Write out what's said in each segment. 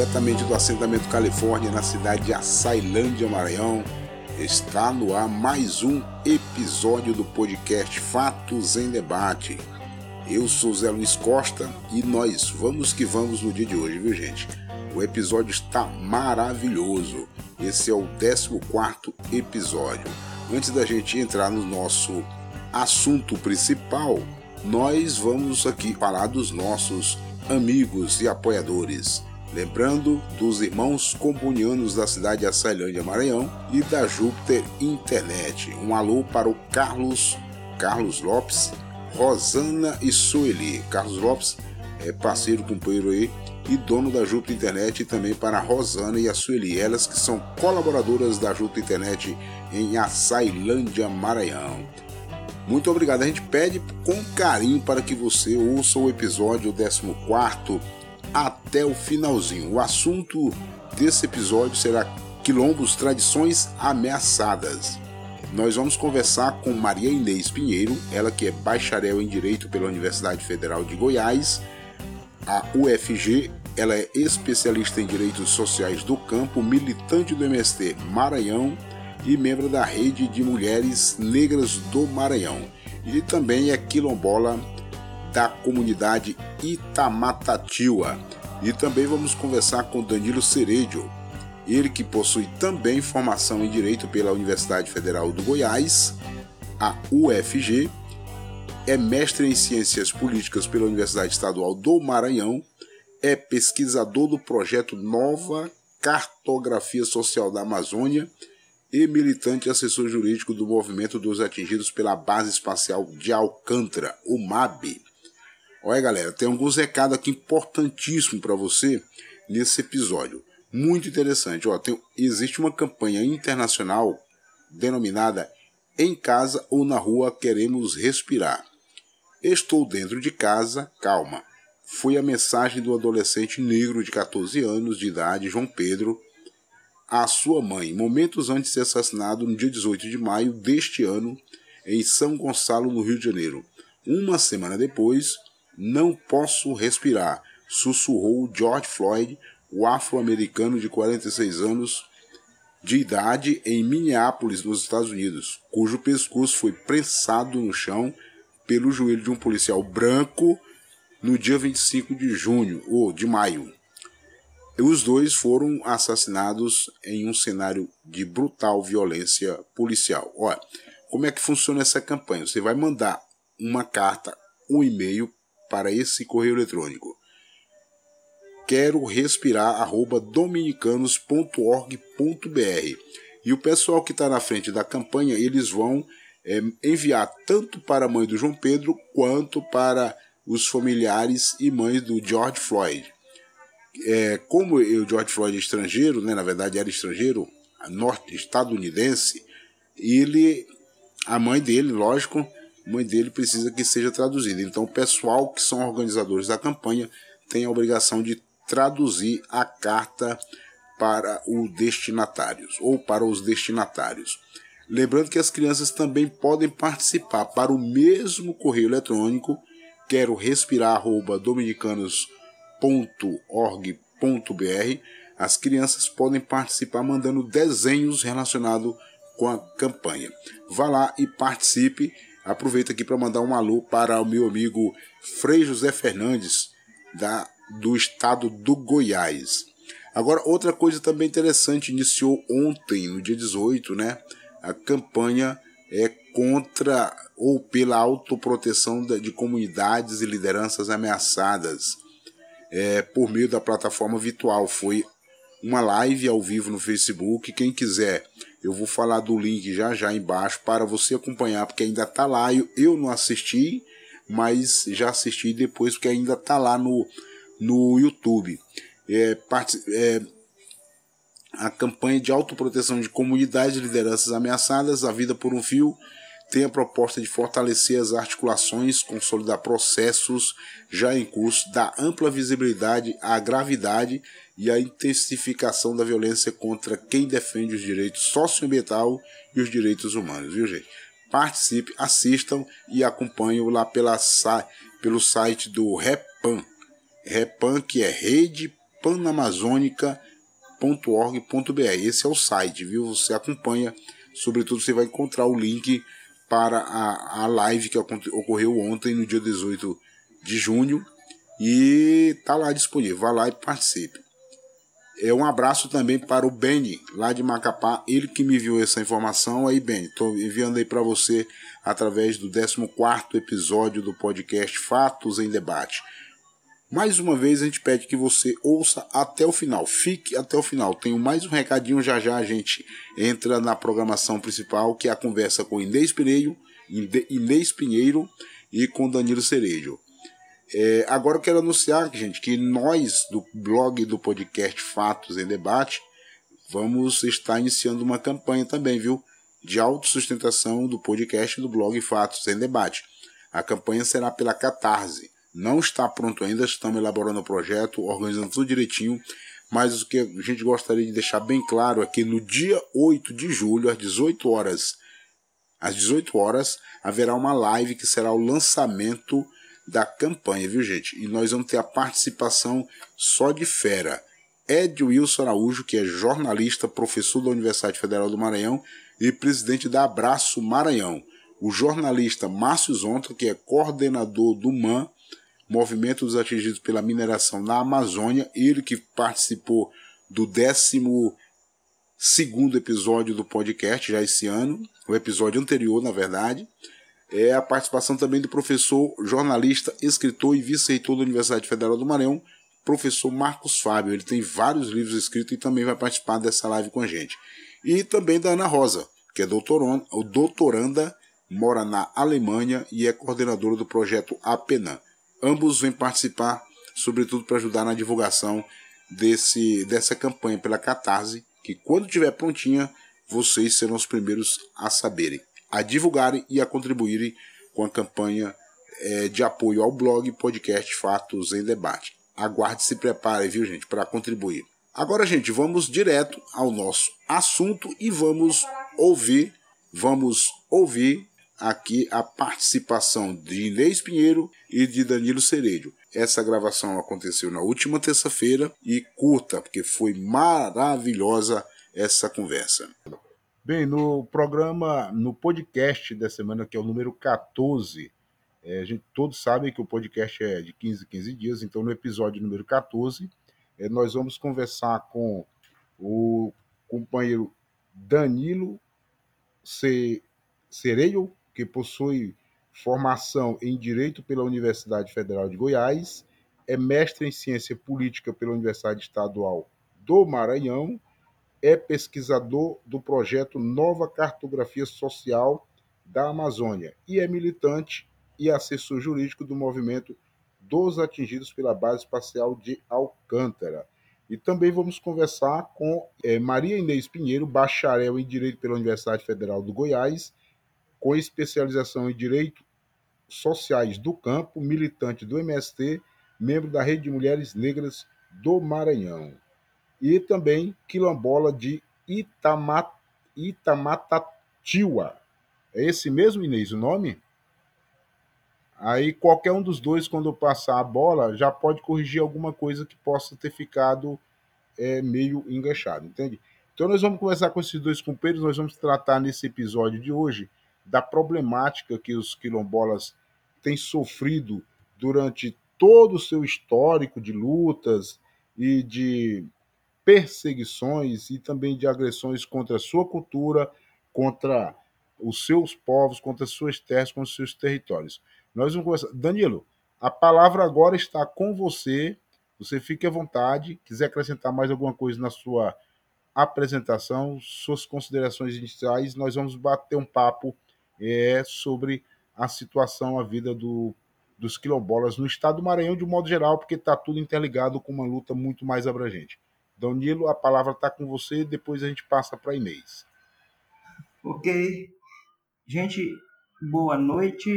diretamente do assentamento Califórnia, na cidade de Açailândia, Maranhão. Está no ar mais um episódio do podcast Fatos em Debate. Eu sou Zé Luiz Costa e nós vamos que vamos no dia de hoje, viu gente? O episódio está maravilhoso. Esse é o 14 episódio. Antes da gente entrar no nosso assunto principal, nós vamos aqui falar dos nossos amigos e apoiadores. Lembrando dos irmãos comunianos da cidade de Açailândia, Maranhão e da Júpiter Internet. Um alô para o Carlos, Carlos Lopes, Rosana e Sueli. Carlos Lopes é parceiro, companheiro aí e dono da Júpiter Internet e também para a Rosana e a Sueli, elas que são colaboradoras da Júpiter Internet em Açailândia, Maranhão. Muito obrigado. A gente pede com carinho para que você ouça o episódio 14 até o finalzinho. O assunto desse episódio será quilombos, tradições ameaçadas. Nós vamos conversar com Maria Inês Pinheiro, ela que é bacharel em Direito pela Universidade Federal de Goiás, a UFG. Ela é especialista em Direitos Sociais do Campo, militante do MST Maranhão e membro da Rede de Mulheres Negras do Maranhão. E também é quilombola da comunidade Itamatatiwa. E também vamos conversar com Danilo Cerejo, ele que possui também formação em Direito pela Universidade Federal do Goiás, a UFG, é mestre em Ciências Políticas pela Universidade Estadual do Maranhão, é pesquisador do projeto Nova Cartografia Social da Amazônia e militante e assessor jurídico do movimento dos atingidos pela Base Espacial de Alcântara, o MAB. Olha, galera, tem alguns recados aqui importantíssimos para você nesse episódio. Muito interessante. Ó, tem, existe uma campanha internacional denominada Em Casa ou na Rua Queremos Respirar. Estou dentro de casa, calma. Foi a mensagem do adolescente negro de 14 anos de idade, João Pedro, à sua mãe, momentos antes de ser assassinado no dia 18 de maio deste ano, em São Gonçalo, no Rio de Janeiro. Uma semana depois, não posso respirar, sussurrou George Floyd, o afro-americano de 46 anos de idade em Minneapolis, nos Estados Unidos, cujo pescoço foi prensado no chão pelo joelho de um policial branco no dia 25 de junho ou de maio. Os dois foram assassinados em um cenário de brutal violência policial. Olha, como é que funciona essa campanha? Você vai mandar uma carta, um e-mail para esse correio eletrônico. Quero respirar dominicanos.org.br e o pessoal que está na frente da campanha eles vão é, enviar tanto para a mãe do João Pedro quanto para os familiares e mães do George Floyd é, como o George Floyd é estrangeiro, né, na verdade era estrangeiro, norte estadunidense, ele, a mãe dele, lógico, mãe dele precisa que seja traduzida. Então, o pessoal que são organizadores da campanha tem a obrigação de traduzir a carta para os destinatários ou para os destinatários. Lembrando que as crianças também podem participar para o mesmo correio eletrônico quero respirar dominicanos www.org.br, as crianças podem participar mandando desenhos relacionados com a campanha. Vá lá e participe. Aproveita aqui para mandar um alô para o meu amigo Frei José Fernandes, da, do estado do Goiás. Agora, outra coisa também interessante, iniciou ontem, no dia 18, né? A campanha é contra ou pela autoproteção de comunidades e lideranças ameaçadas é, por meio da plataforma virtual. Foi uma live ao vivo no Facebook. Quem quiser, eu vou falar do link já já embaixo para você acompanhar, porque ainda está lá. Eu, eu não assisti, mas já assisti depois, porque ainda está lá no, no YouTube. É, part, é, a campanha de autoproteção de comunidades e lideranças ameaçadas, a vida por um fio, tem a proposta de fortalecer as articulações, consolidar processos já em curso, dar ampla visibilidade à gravidade e à intensificação da violência contra quem defende os direitos socioambiental e os direitos humanos, viu gente? Participe, assistam e acompanhem lá pela, pelo site do Repan. Repan, que é Rede panamazonica.org.br. Esse é o site, viu? Você acompanha, sobretudo você vai encontrar o link para a, a live que ocorreu ontem, no dia 18 de junho, e tá lá disponível. Vá lá e participe. É um abraço também para o Benny, lá de Macapá, ele que me enviou essa informação. Aí, Benny, estou enviando aí para você através do 14 episódio do podcast Fatos em Debate. Mais uma vez a gente pede que você ouça até o final, fique até o final. Tenho mais um recadinho, já já a gente entra na programação principal, que é a conversa com Inês Pinheiro, Inês Pinheiro e com Danilo Cerejo. É, agora eu quero anunciar, gente, que nós do blog do podcast Fatos em Debate vamos estar iniciando uma campanha também, viu? De autossustentação do podcast do blog Fatos em Debate. A campanha será pela Catarse. Não está pronto ainda, estamos elaborando o projeto, organizando tudo direitinho, mas o que a gente gostaria de deixar bem claro é que no dia 8 de julho, às 18 horas, às 18 horas, haverá uma live que será o lançamento da campanha, viu gente? E nós vamos ter a participação só de fera. Ed Wilson Araújo, que é jornalista, professor da Universidade Federal do Maranhão e presidente da Abraço Maranhão. O jornalista Márcio Zonta, que é coordenador do MAN, Movimento dos Atingidos pela Mineração na Amazônia, ele que participou do décimo segundo episódio do podcast já esse ano, o episódio anterior, na verdade é a participação também do professor, jornalista, escritor e vice-reitor da Universidade Federal do Maranhão, professor Marcos Fábio. Ele tem vários livros escritos e também vai participar dessa live com a gente. E também da Ana Rosa, que é doutoranda, doutoranda mora na Alemanha e é coordenadora do projeto APENAM. Ambos vêm participar, sobretudo para ajudar na divulgação desse, dessa campanha pela Catarse, que quando estiver prontinha, vocês serão os primeiros a saberem a divulgarem e a contribuírem com a campanha é, de apoio ao blog podcast Fatos em Debate. Aguarde se prepare, viu, gente, para contribuir. Agora, gente, vamos direto ao nosso assunto e vamos ouvir, vamos ouvir aqui a participação de Inês Pinheiro e de Danilo Cerejo. Essa gravação aconteceu na última terça-feira e curta, porque foi maravilhosa essa conversa. Bem, no programa, no podcast da semana, que é o número 14, é, a gente todos sabem que o podcast é de 15 15 dias, então no episódio número 14, é, nós vamos conversar com o companheiro Danilo C. Cereio, que possui formação em Direito pela Universidade Federal de Goiás, é mestre em Ciência Política pela Universidade Estadual do Maranhão é pesquisador do projeto Nova Cartografia Social da Amazônia e é militante e assessor jurídico do movimento dos atingidos pela base espacial de Alcântara. E também vamos conversar com é, Maria Inês Pinheiro, bacharel em Direito pela Universidade Federal do Goiás, com especialização em Direito Sociais do Campo, militante do MST, membro da Rede de Mulheres Negras do Maranhão e também quilombola de Itamat, Itamatatiwa. É esse mesmo, Inês, o nome? Aí qualquer um dos dois, quando passar a bola, já pode corrigir alguma coisa que possa ter ficado é, meio enganchado, entende? Então nós vamos conversar com esses dois companheiros, nós vamos tratar nesse episódio de hoje da problemática que os quilombolas têm sofrido durante todo o seu histórico de lutas e de perseguições e também de agressões contra a sua cultura, contra os seus povos, contra as suas terras, contra os seus territórios. Nós vamos conversar. Danilo, a palavra agora está com você. Você fique à vontade. Quiser acrescentar mais alguma coisa na sua apresentação, suas considerações iniciais, nós vamos bater um papo é, sobre a situação, a vida do, dos quilombolas no estado do Maranhão de um modo geral, porque está tudo interligado com uma luta muito mais abrangente. Danilo, a palavra está com você, depois a gente passa para Inês. Ok. Gente, boa noite.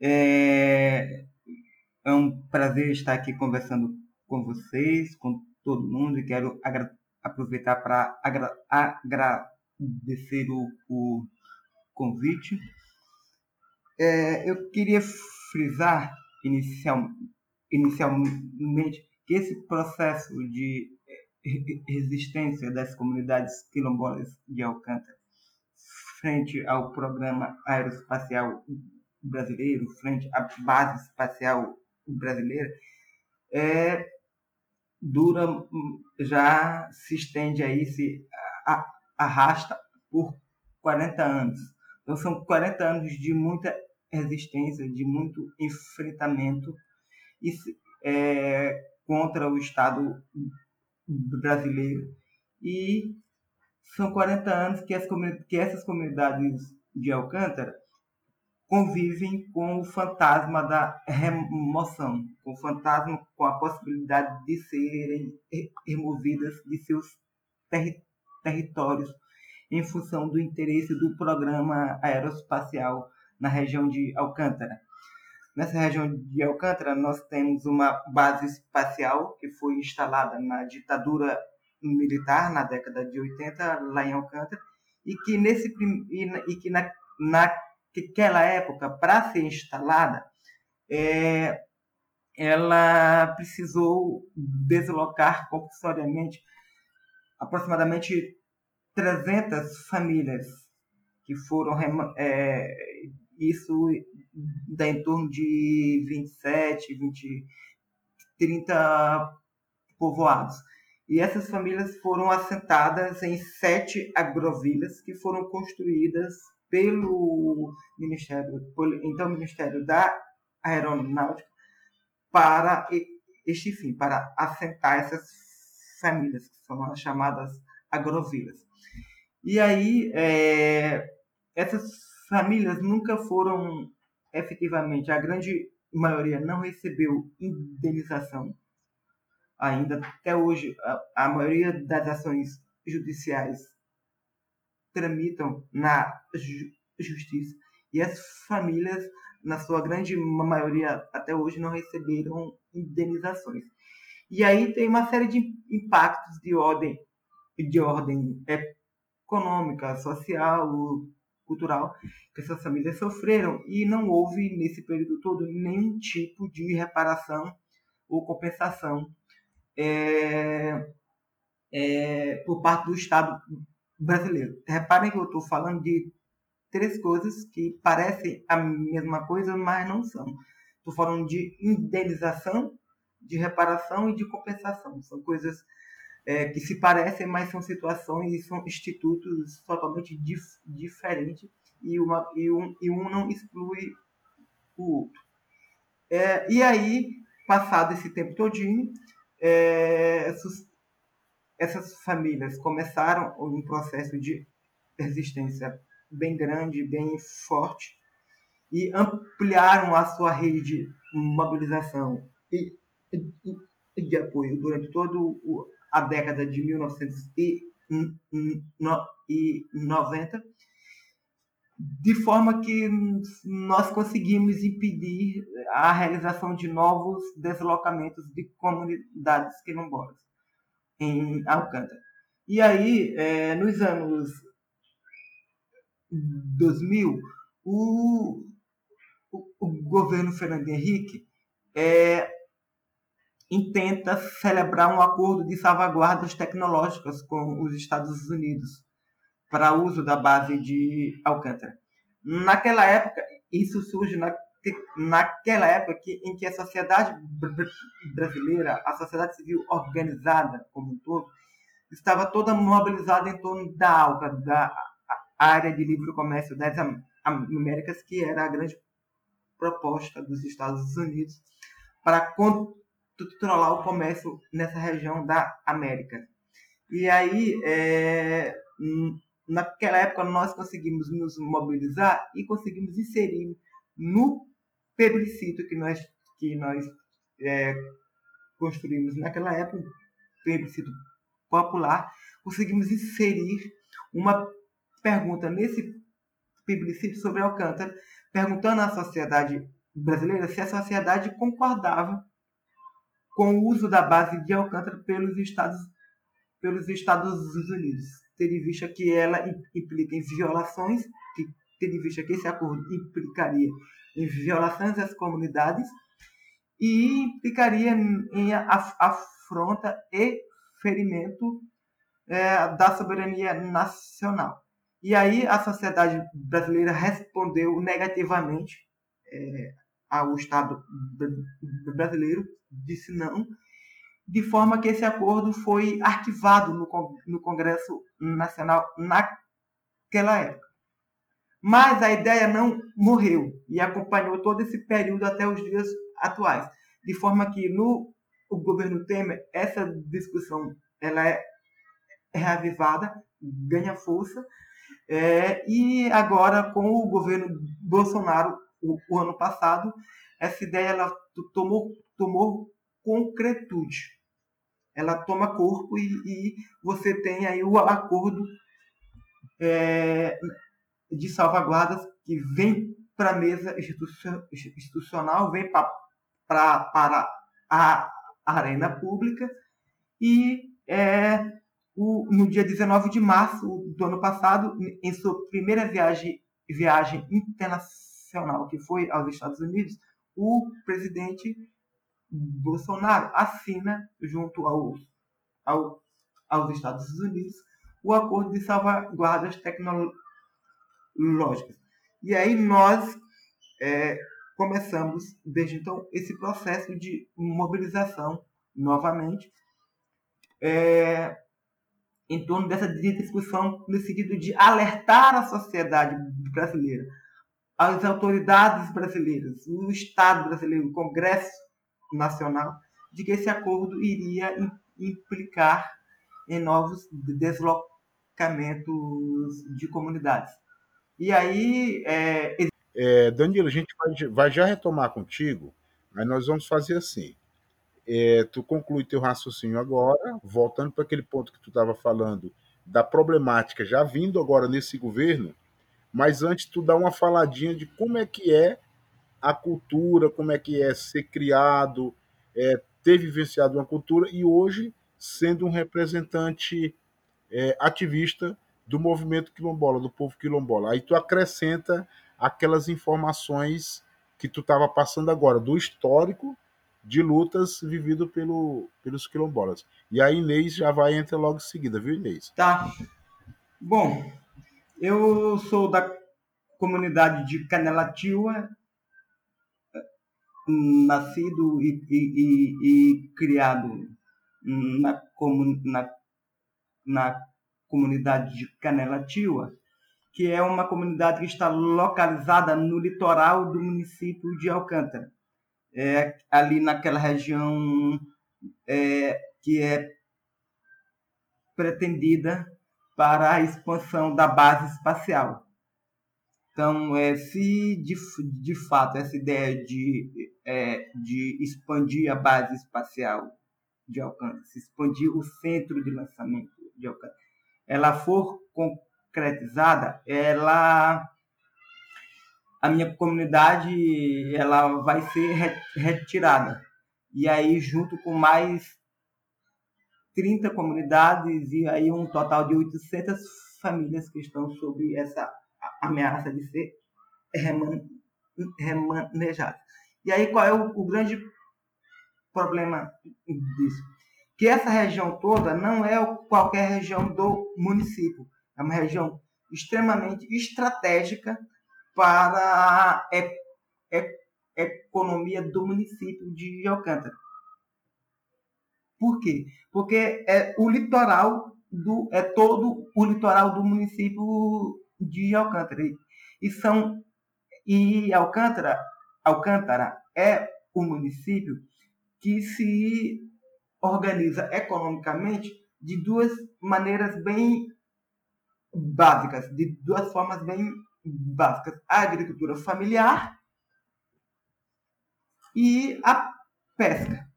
É... é um prazer estar aqui conversando com vocês, com todo mundo, e quero agra... aproveitar para agra... agradecer o, o convite. É, eu queria frisar inicial... inicialmente que esse processo de resistência das comunidades quilombolas de Alcântara frente ao programa aeroespacial brasileiro, frente à base espacial brasileira, é, dura, já se estende aí, se arrasta por 40 anos. Então são 40 anos de muita resistência, de muito enfrentamento e, é, contra o Estado brasileiro. E são 40 anos que, as, que essas comunidades de Alcântara convivem com o fantasma da remoção, com o fantasma, com a possibilidade de serem removidas de seus terri territórios em função do interesse do programa aeroespacial na região de Alcântara. Nessa região de Alcântara, nós temos uma base espacial que foi instalada na ditadura militar na década de 80 lá em Alcântara e que nesse e, que na, naquela época para ser instalada é, ela precisou deslocar compulsoriamente aproximadamente 300 famílias que foram é, isso dá em torno de 27, 20, 30 povoados. E essas famílias foram assentadas em sete agrovilas que foram construídas pelo Ministério, então Ministério da Aeronáutica para este fim, para assentar essas famílias, que são as chamadas agrovilas. E aí, é, essas famílias nunca foram efetivamente, a grande maioria não recebeu indenização ainda até hoje, a, a maioria das ações judiciais tramitam na ju justiça e as famílias, na sua grande maioria, até hoje não receberam indenizações. E aí tem uma série de impactos de ordem, de ordem econômica, social, cultural que essas famílias sofreram e não houve nesse período todo nenhum tipo de reparação ou compensação é, é, por parte do Estado brasileiro. Reparem que eu estou falando de três coisas que parecem a mesma coisa, mas não são. Estou falando de indenização, de reparação e de compensação. São coisas é, que se parecem, mas são situações e são institutos totalmente dif diferentes e, uma, e, um, e um não exclui o outro. É, e aí, passado esse tempo todinho, é, essas, essas famílias começaram um processo de resistência bem grande, bem forte, e ampliaram a sua rede de mobilização e, e de apoio durante toda a década de 1990, de forma que nós conseguimos impedir a realização de novos deslocamentos de comunidades quilombolas em Alcântara. E aí, é, nos anos 2000, o, o, o governo Fernando Henrique é, intenta celebrar um acordo de salvaguardas tecnológicas com os Estados Unidos para uso da base de Alcântara. Naquela época, isso surge na, naquela época que, em que a sociedade brasileira, a sociedade civil organizada como um todo, estava toda mobilizada em torno da ALCA, da área de livre comércio das Américas, que era a grande proposta dos Estados Unidos para controlar o comércio nessa região da América. E aí, é, naquela época nós conseguimos nos mobilizar e conseguimos inserir no plebiscito que nós, que nós é, construímos naquela época, plebiscito popular, conseguimos inserir uma pergunta nesse plebiscito sobre Alcântara, perguntando à sociedade brasileira se a sociedade concordava com o uso da base de Alcântara pelos Estados, pelos Estados Unidos tendo em vista que ela implica em violações, tendo em vista que esse acordo implicaria em violações às comunidades e implicaria em afronta e ferimento é, da soberania nacional. E aí a sociedade brasileira respondeu negativamente é, ao Estado brasileiro, disse não, de forma que esse acordo foi arquivado no, Congresso Nacional naquela época. Mas a ideia não morreu e acompanhou todo esse período até os dias atuais, de forma que no governo Temer essa discussão ela é reavivada, ganha força, é, e agora com o governo Bolsonaro, o, o, ano passado, essa ideia ela tomou, tomou concretude. Ela toma corpo e, e você tem aí o acordo é, de salvaguardas que vem para a mesa institucional, vem pra, pra, para a arena pública e é, o, no dia 19 de março do ano passado, em sua primeira viagem, viagem internacional, que foi aos Estados Unidos, o presidente Bolsonaro assina, junto ao, ao, aos Estados Unidos, o acordo de salvaguardas tecnológicas. E aí nós é, começamos, desde então, esse processo de mobilização novamente. É, em torno dessa discussão no sentido de alertar a sociedade brasileira, as autoridades brasileiras, o Estado brasileiro, o Congresso Nacional, de que esse acordo iria implicar em novos deslocamentos de comunidades. E aí. É... É, Danilo, a gente vai, vai já retomar contigo, mas nós vamos fazer assim. É, tu conclui teu raciocínio agora, voltando para aquele ponto que tu estava falando da problemática já vindo agora nesse governo, mas antes tu dá uma faladinha de como é que é a cultura, como é que é ser criado, é, ter vivenciado uma cultura e hoje sendo um representante é, ativista do movimento quilombola, do povo quilombola. Aí tu acrescenta aquelas informações que tu estava passando agora, do histórico de lutas vivido pelo, pelos quilombolas. E a Inês já vai entrar logo em seguida, viu, Inês? Tá. Bom, eu sou da comunidade de Canelativa, nascido e, e, e, e criado na, na, na comunidade de Canelativa, que é uma comunidade que está localizada no litoral do município de Alcântara. É, ali naquela região é, que é pretendida para a expansão da base espacial. Então, é, se de, de fato essa ideia de, é, de expandir a base espacial de alcance, expandir o centro de lançamento de alcance, ela for concretizada, ela a minha comunidade ela vai ser retirada. E aí, junto com mais 30 comunidades e aí um total de 800 famílias que estão sob essa ameaça de ser remanejadas. E aí, qual é o, o grande problema disso? Que essa região toda não é qualquer região do município. É uma região extremamente estratégica para a economia do município de Alcântara. Por quê? Porque é o litoral do é todo o litoral do município de Alcântara. E são e Alcântara Alcântara é o município que se organiza economicamente de duas maneiras bem básicas, de duas formas bem básicas: a agricultura familiar e a pesca,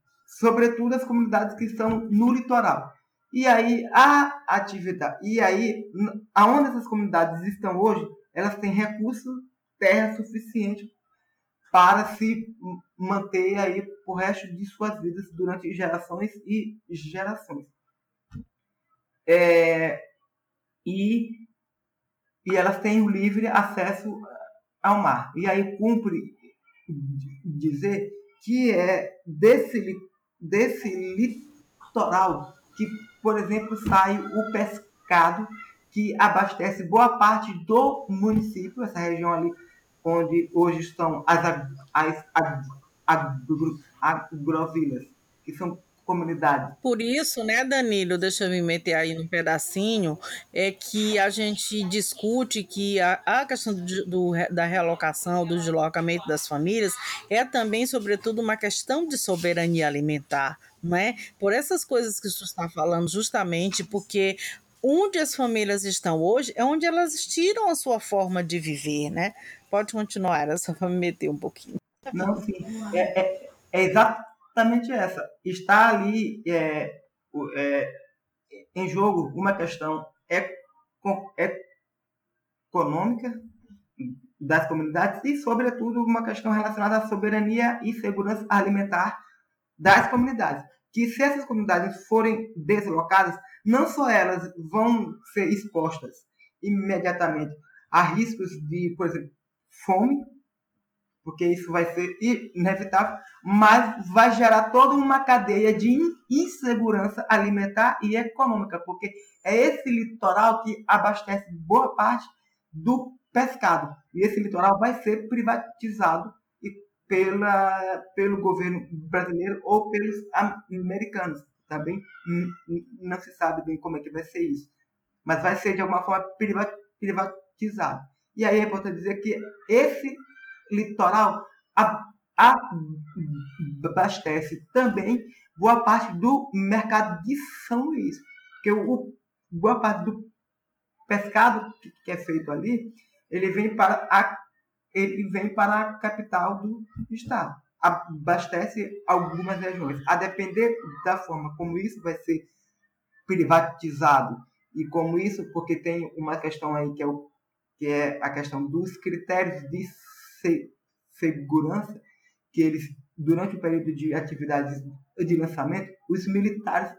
sobretudo as comunidades que estão no litoral. E aí a atividade, e aí aonde essas comunidades estão hoje, elas têm recurso, terra suficiente para se manter aí o resto de suas vidas durante gerações e gerações. É, e e elas têm o livre acesso ao mar. E aí cumpre dizer que é desse, desse litoral que, por exemplo, sai o pescado que abastece boa parte do município, essa região ali onde hoje estão as, as, as agrovilas, que são comunidades. Por isso, né, Danilo, deixa eu me meter aí num pedacinho, é que a gente discute que a, a questão do, do, da realocação, do deslocamento das famílias, é também, sobretudo, uma questão de soberania alimentar, não é? Por essas coisas que você está falando, justamente porque onde as famílias estão hoje é onde elas tiram a sua forma de viver, né? Pode continuar, era só para me meter um pouquinho. Não, sim. É, é, é exatamente essa. Está ali é, é, em jogo uma questão econômica das comunidades e, sobretudo, uma questão relacionada à soberania e segurança alimentar das comunidades. Que se essas comunidades forem deslocadas, não só elas vão ser expostas imediatamente a riscos de, por exemplo, fome, porque isso vai ser inevitável, mas vai gerar toda uma cadeia de insegurança alimentar e econômica, porque é esse litoral que abastece boa parte do pescado. E esse litoral vai ser privatizado pela, pelo governo brasileiro ou pelos americanos. Tá bem? Não se sabe bem como é que vai ser isso. Mas vai ser de alguma forma privatizado. E aí é importante dizer que esse litoral abastece também boa parte do mercado de São Luís. Porque o, boa parte do pescado que é feito ali, ele vem para a, ele vem para a capital do estado. Abastece algumas regiões. A depender da forma como isso vai ser privatizado e como isso, porque tem uma questão aí que é, o, que é a questão dos critérios de segurança que eles, durante o período de atividades de lançamento, os militares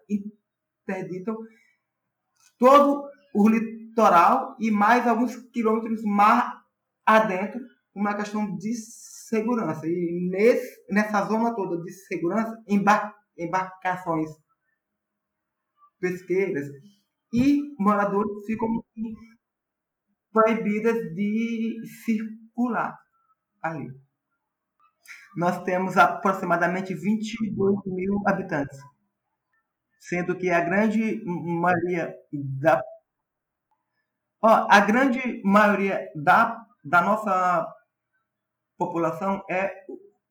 interditam todo o litoral e mais alguns quilômetros mar adentro, uma questão de segurança. E nesse, nessa zona toda de segurança, embar embarcações pesqueiras e moradores ficam proibidas de circular ali. Nós temos aproximadamente 22 mil habitantes, sendo que a grande maioria da ó, a grande maioria da, da nossa população é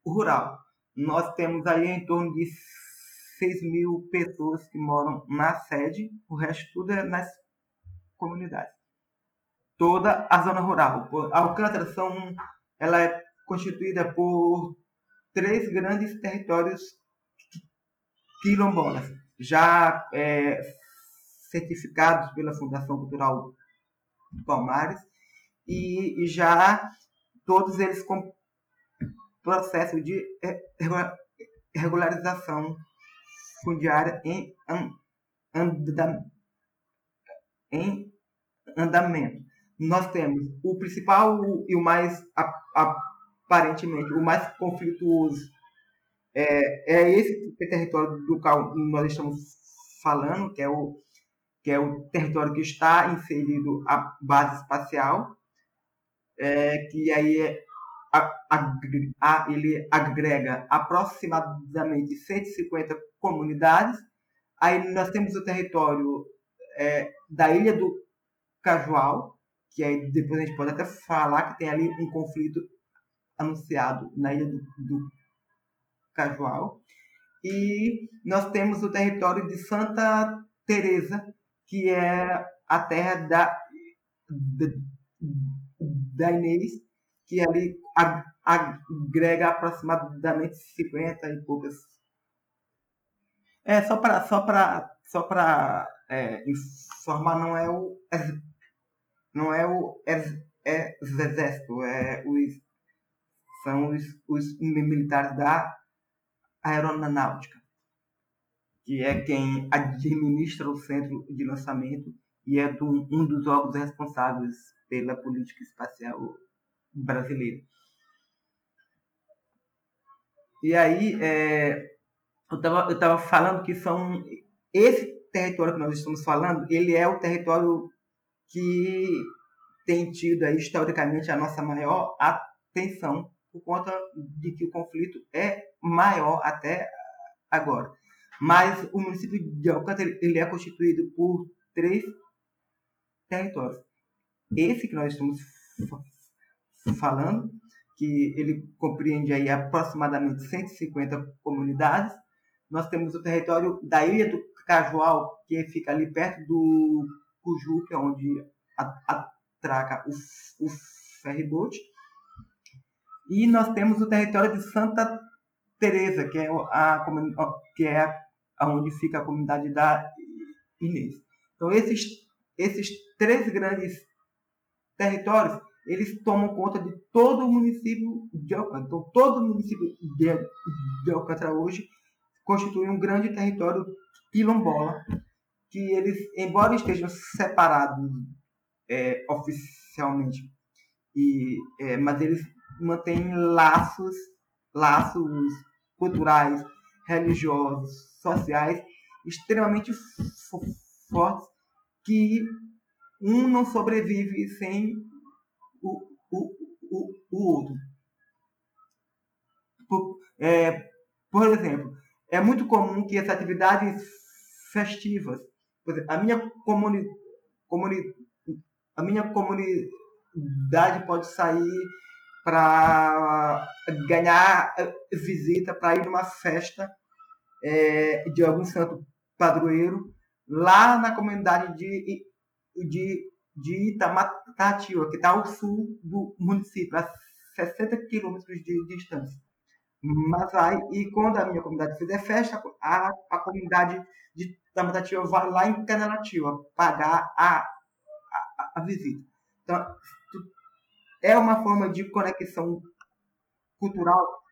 rural. Nós temos aí em torno de 6 mil pessoas que moram na sede, o resto tudo é nas comunidades. Toda a zona rural. Alcântara são, ela é constituída por três grandes territórios quilombolas, já é, certificados pela Fundação Cultural Palmares e, e já todos eles com processo de regularização fundiária em, em andamento. Nós temos o principal e o mais aparentemente o mais conflituoso é, é esse território do qual nós estamos falando, que é o que é o território que está inserido a base espacial, é, que aí é, a, a, ele agrega aproximadamente 150 comunidades. Aí nós temos o território é, da Ilha do Cajual, que aí depois a gente pode até falar que tem ali um conflito anunciado na ilha do, do Cajual. E nós temos o território de Santa Teresa, que é a terra da, da, da Inês, que ali agrega aproximadamente 50 e poucas. É, só para só para só para é, informar, não é o não é o exército, é os são os, os militares da aeronáutica, que é quem administra o centro de lançamento e é do, um dos órgãos responsáveis pela política espacial brasileira. E aí, é, eu estava eu tava falando que são esse território que nós estamos falando, ele é o território que tem tido aí, historicamente a nossa maior atenção por conta de que o conflito é maior até agora. Mas o município de Alcântara ele é constituído por três territórios. Esse que nós estamos falando, que ele compreende aí aproximadamente 150 comunidades. Nós temos o território da Ilha do Cajual, que fica ali perto do Cuju, que é onde atraca o, o ferryboat. E nós temos o território de Santa Teresa, que é a que é onde fica a comunidade da Inês. Então esses esses três grandes territórios eles tomam conta de todo o município de Alcântara. Então todo o município de, de Alcântara hoje constitui um grande território quilombola que eles, embora estejam separados é, oficialmente, e, é, mas eles mantêm laços, laços culturais, religiosos, sociais extremamente fortes que um não sobrevive sem o, o, o, o outro. Por, é, por exemplo, é muito comum que as atividades festivas, exemplo, a minha comuni, comuni, a minha comunidade pode sair para ganhar visita, para ir numa festa é, de algum santo padroeiro lá na comunidade de, de, de que está ao sul do município, a 60 quilômetros de distância. Mas aí, e quando a minha comunidade fizer festa, a, a comunidade de Itamatativa vai lá em Canelativa pagar a, a, a visita. Então, é uma forma de conexão cultural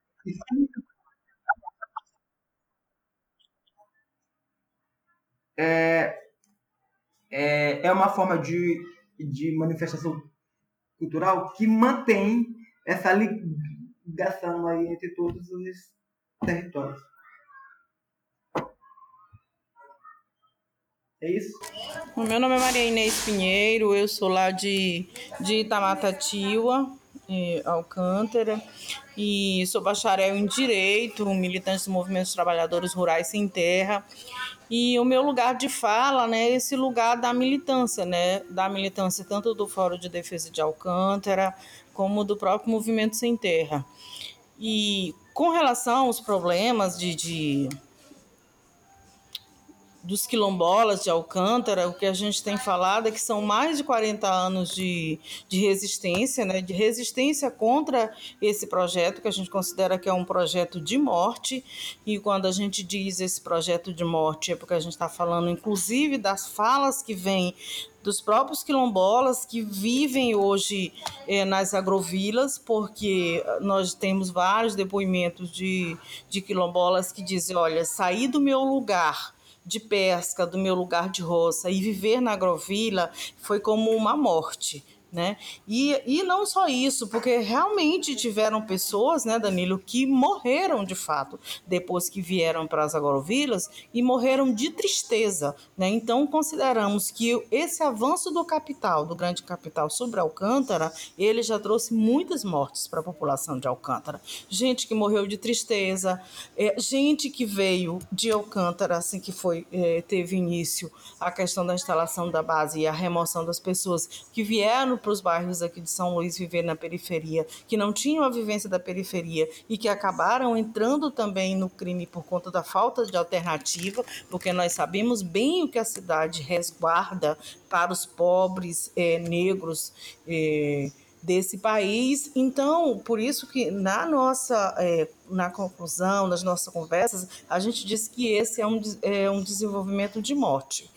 é, é, é uma forma de, de manifestação cultural que mantém essa ligação aí entre todos os territórios. É isso? O meu nome é Maria Inês Pinheiro, eu sou lá de, de Itamatatiwa, Alcântara, e sou bacharel em Direito, militante do Movimento dos Trabalhadores Rurais Sem Terra. E o meu lugar de fala, né, é esse lugar da militância, né, da militância tanto do Fórum de Defesa de Alcântara, como do próprio Movimento Sem Terra. E com relação aos problemas de, de dos quilombolas de Alcântara, o que a gente tem falado é que são mais de 40 anos de, de resistência, né, de resistência contra esse projeto, que a gente considera que é um projeto de morte. E quando a gente diz esse projeto de morte, é porque a gente está falando, inclusive, das falas que vêm dos próprios quilombolas que vivem hoje é, nas agrovilas, porque nós temos vários depoimentos de, de quilombolas que dizem: olha, saí do meu lugar de pesca do meu lugar de roça e viver na agrovila foi como uma morte. Né? E, e não só isso, porque realmente tiveram pessoas, né, Danilo, que morreram de fato depois que vieram para as agrovilas e morreram de tristeza. Né? Então, consideramos que esse avanço do capital, do grande capital sobre Alcântara, ele já trouxe muitas mortes para a população de Alcântara. Gente que morreu de tristeza, é, gente que veio de Alcântara, assim que foi é, teve início a questão da instalação da base e a remoção das pessoas que vieram para os bairros aqui de São Luís viver na periferia, que não tinham a vivência da periferia e que acabaram entrando também no crime por conta da falta de alternativa, porque nós sabemos bem o que a cidade resguarda para os pobres é, negros. É, desse país. Então, por isso que na nossa, é, na conclusão, nas nossas conversas, a gente diz que esse é um, é um desenvolvimento de morte.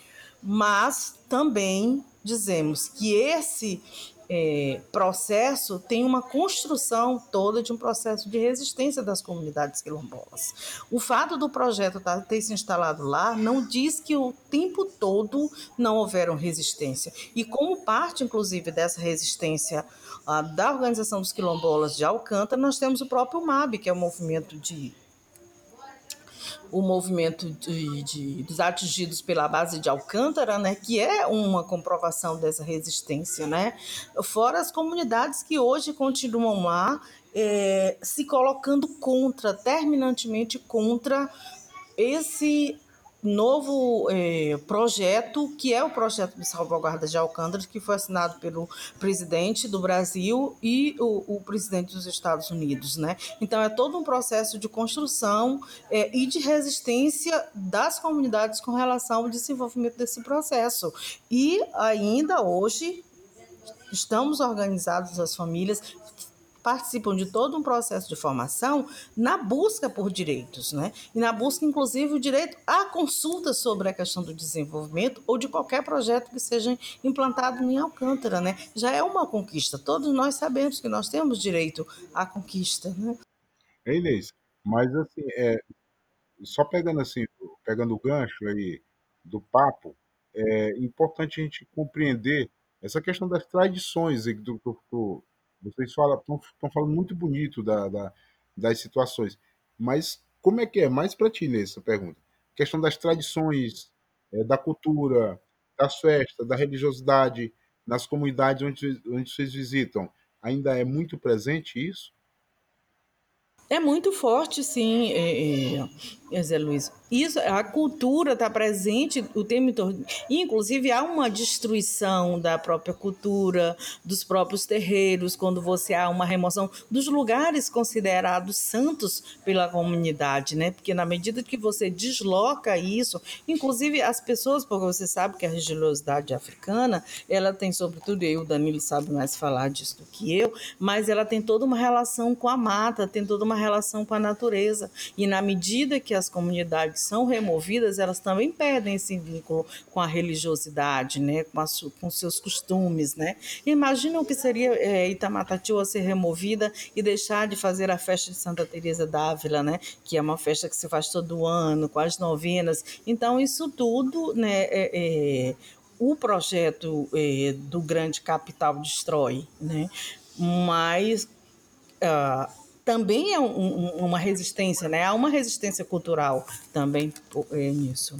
Mas também dizemos que esse é, processo tem uma construção toda de um processo de resistência das comunidades quilombolas. O fato do projeto tá, ter se instalado lá não diz que o tempo todo não houveram resistência. E como parte, inclusive, dessa resistência ah, da Organização dos Quilombolas de Alcântara, nós temos o próprio MAB, que é o Movimento de o movimento de, de, dos atingidos pela base de Alcântara, né, que é uma comprovação dessa resistência, né? Fora as comunidades que hoje continuam lá é, se colocando contra, terminantemente contra esse novo é, projeto, que é o projeto de salvaguarda de Alcântara, que foi assinado pelo presidente do Brasil e o, o presidente dos Estados Unidos. Né? Então, é todo um processo de construção é, e de resistência das comunidades com relação ao desenvolvimento desse processo. E ainda hoje, estamos organizados as famílias participam de todo um processo de formação na busca por direitos, né? E na busca, inclusive, o direito à consulta sobre a questão do desenvolvimento ou de qualquer projeto que seja implantado em Alcântara, né? Já é uma conquista. Todos nós sabemos que nós temos direito à conquista, né? É, Inês, mas assim, é, só pegando assim, pegando o gancho aí do papo, é importante a gente compreender essa questão das tradições do, do, do vocês estão falando muito bonito da, da, das situações, mas como é que é? Mais para ti nessa pergunta. A questão das tradições, é, da cultura, das festas, da religiosidade, nas comunidades onde, onde vocês visitam, ainda é muito presente isso? É muito forte, sim, é, é, Zé Luiz. Isso, a cultura está presente o tempo todo. Inclusive, há uma destruição da própria cultura, dos próprios terreiros, quando você há uma remoção dos lugares considerados santos pela comunidade, né? Porque na medida que você desloca isso, inclusive as pessoas, porque você sabe que a religiosidade africana, ela tem, sobretudo, eu, o Danilo sabe mais falar disso do que eu, mas ela tem toda uma relação com a mata, tem toda uma relação com a natureza. E na medida que as comunidades são removidas, elas também perdem esse vínculo com a religiosidade, né? com, as, com seus costumes. Né? Imagina o que seria é, ser removida e deixar de fazer a festa de Santa Teresa d'Ávila, né? que é uma festa que se faz todo ano, com as novenas. Então, isso tudo, né, é, é, o projeto é, do Grande Capital destrói. Né? Mas. Uh, também é um, uma resistência, né? Há uma resistência cultural também é, nisso.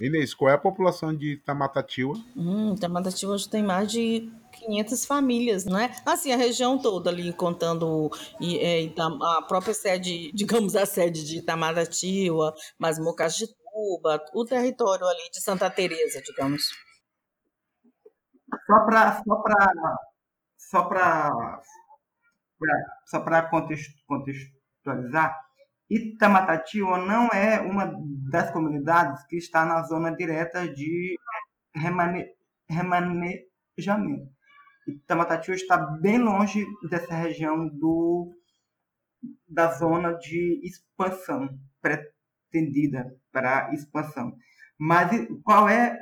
Inês, qual é a população de Itamatatiwa? Hum, Itamatatiwa hoje tem mais de 500 famílias, não é? Assim, a região toda ali, contando é, a própria sede, digamos, a sede de Itamatatiwa, mas Mocajituba, o território ali de Santa Teresa, digamos. Só para só para só para só para contextualizar, Itamatatiwa não é uma das comunidades que está na zona direta de remane, remanejamento. Itamatatiwa está bem longe dessa região do, da zona de expansão, pretendida para expansão. Mas qual é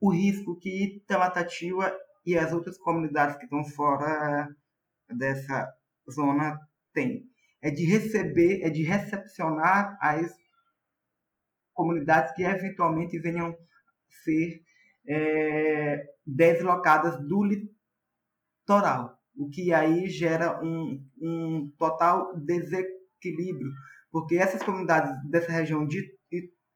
o risco que Itamatatiwa e as outras comunidades que estão fora dessa zona tem. É de receber, é de recepcionar as comunidades que eventualmente venham ser é, deslocadas do litoral, o que aí gera um, um total desequilíbrio, porque essas comunidades dessa região de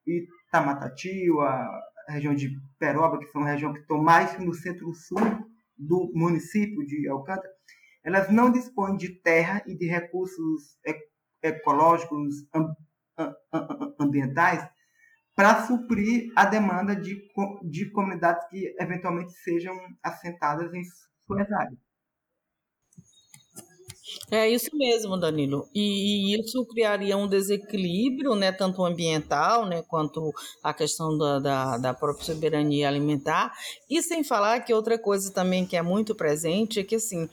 Itamatatiba, região de Peroba, que são região que estão mais no centro-sul do município de Alcântara, elas não dispõem de terra e de recursos ecológicos ambientais para suprir a demanda de, de comunidades que eventualmente sejam assentadas em suas áreas. É isso mesmo, Danilo. E, e, isso criaria um desequilíbrio, né, tanto ambiental, né, quanto a questão da, da, da, própria soberania alimentar. E sem falar que outra coisa também que é muito presente é que, assim,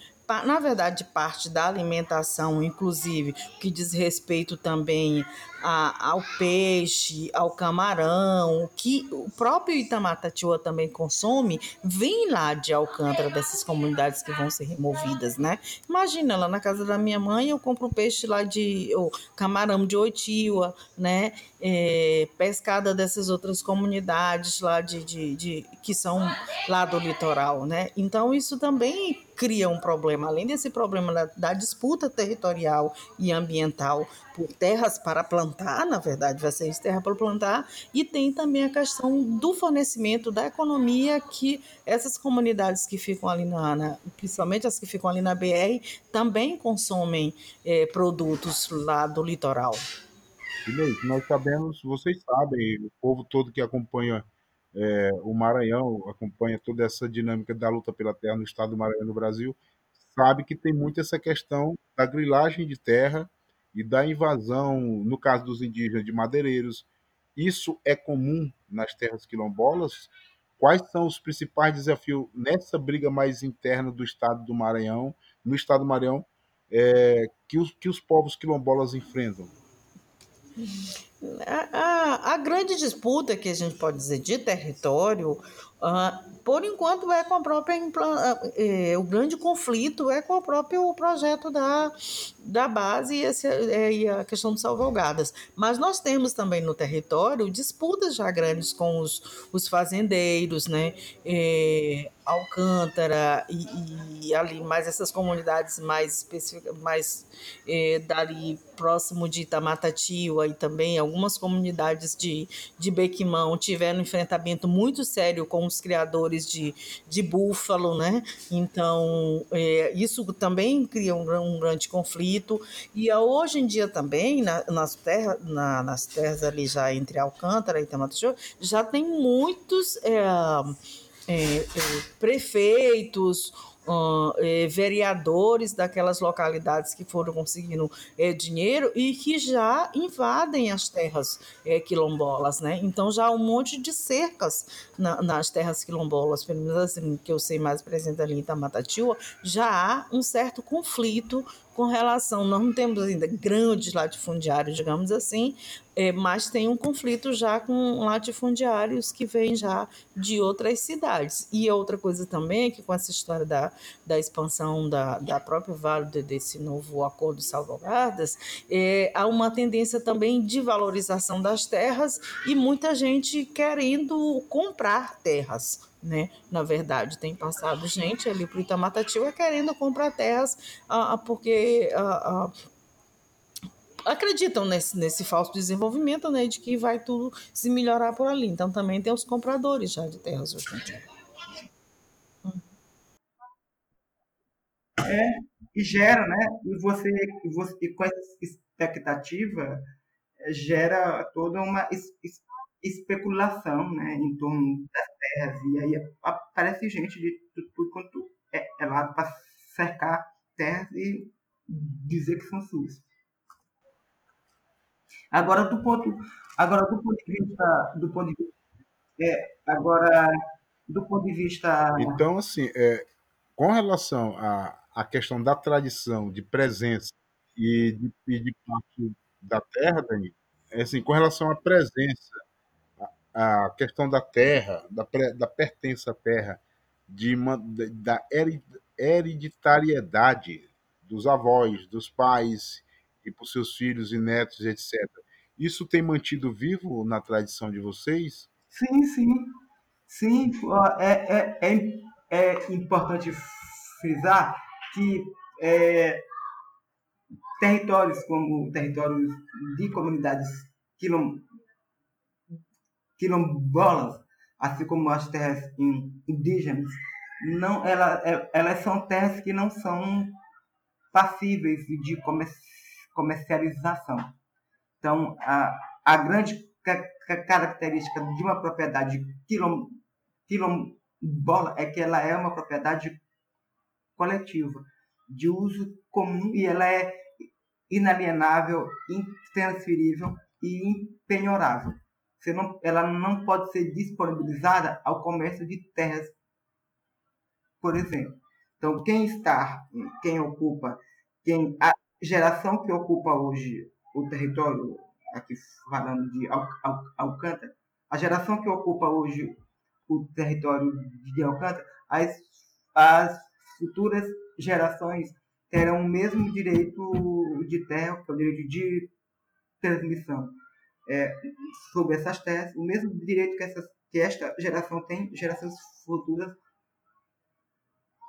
na verdade, parte da alimentação, inclusive, que diz respeito também a, ao peixe, ao camarão, que o próprio Itamatatiua também consome, vem lá de Alcântara, dessas comunidades que vão ser removidas, né? Imagina, lá na casa da minha mãe, eu compro peixe lá de, ou camarão de Oitiua, né? É, pescada dessas outras comunidades lá de, de, de, que são lá do litoral, né? Então, isso também cria um problema, além desse problema da, da disputa territorial e ambiental por terras para plantar, na verdade vai ser isso, terra para plantar, e tem também a questão do fornecimento da economia que essas comunidades que ficam ali na, na principalmente as que ficam ali na BR, também consomem é, produtos lá do litoral. E nós sabemos, vocês sabem, o povo todo que acompanha é, o Maranhão, acompanha toda essa dinâmica da luta pela terra no estado do Maranhão no Brasil, sabe que tem muito essa questão da grilagem de terra e da invasão, no caso dos indígenas, de madeireiros. Isso é comum nas terras quilombolas? Quais são os principais desafios nessa briga mais interna do estado do Maranhão, no estado do Maranhão, é, que, os, que os povos quilombolas enfrentam? A, a, grande disputa que a gente pode dizer de território, uh, por enquanto, é com a própria. É, o grande conflito é com o próprio projeto da, da base e, esse, é, e a questão dos salvaguardas. Mas nós temos também no território disputas já grandes com os, os fazendeiros, né? É, Alcântara e, e, ali mais essas comunidades mais específicas, mais dali próximo de Itamatatiwa e também algumas comunidades de, de Bequimão tiveram um enfrentamento muito sério com os criadores de, de búfalo, né? Então, é, isso também cria um, um, grande conflito. E hoje em dia também, na, nas, terra, na, nas terras ali já entre Alcântara e Itamatatiwa, já tem muitos... É, é, é, prefeitos, uh, é, vereadores daquelas localidades que foram conseguindo é, dinheiro e que já invadem as terras é, quilombolas, né? Então já há um monte de cercas na, nas terras quilombolas, pelo menos assim, que eu sei mais presente ali em Itamatatiua, já há um certo conflito com relação, nós não temos ainda grandes latifundiários, digamos assim, é, mas tem um conflito já com latifundiários que vêm já de outras cidades. E outra coisa também é que com essa história da, da expansão da, da própria Vale desse novo acordo salvaguardas, é, há uma tendência também de valorização das terras e muita gente querendo comprar terras né? Na verdade, tem passado gente ali para o Itamatatiba querendo comprar terras, ah, ah porque ah, ah, acreditam nesse, nesse falso desenvolvimento, né? De que vai tudo se melhorar por ali. Então também tem os compradores já de terras hoje em dia. É, e gera, né? E você, você e com essa expectativa gera toda uma especulação, né, em torno das terras. E aí aparece gente de tudo quanto é, é lado para cercar terras e dizer que são suas. Agora do ponto, agora do ponto de vista, do ponto de é, agora do ponto de vista. Então assim, é, com relação à, questão da tradição de presença e de, e de parte da terra, Dani, é assim, com relação à presença a questão da terra, da, da pertença à terra, de da hereditariedade dos avós, dos pais e por seus filhos e netos, etc. Isso tem mantido vivo na tradição de vocês? Sim, sim. Sim, é, é, é, é importante frisar que é, territórios como territórios de comunidades quilom, quilombolas, assim como as terras indígenas, não, ela, é, elas são terras que não são passíveis de comercialização. Então, a, a grande característica de uma propriedade quilom, quilombola é que ela é uma propriedade coletiva, de uso comum, e ela é inalienável, intransferível e impenhorável não, ela não pode ser disponibilizada ao comércio de terras, por exemplo. Então, quem está, quem ocupa, quem a geração que ocupa hoje o território, aqui falando de Al, Al, Alcântara, a geração que ocupa hoje o território de Alcântara, as, as futuras gerações terão o mesmo direito de terra, que é o direito de transmissão é, sobre essas terras, o mesmo direito que, essas, que esta geração tem, gerações futuras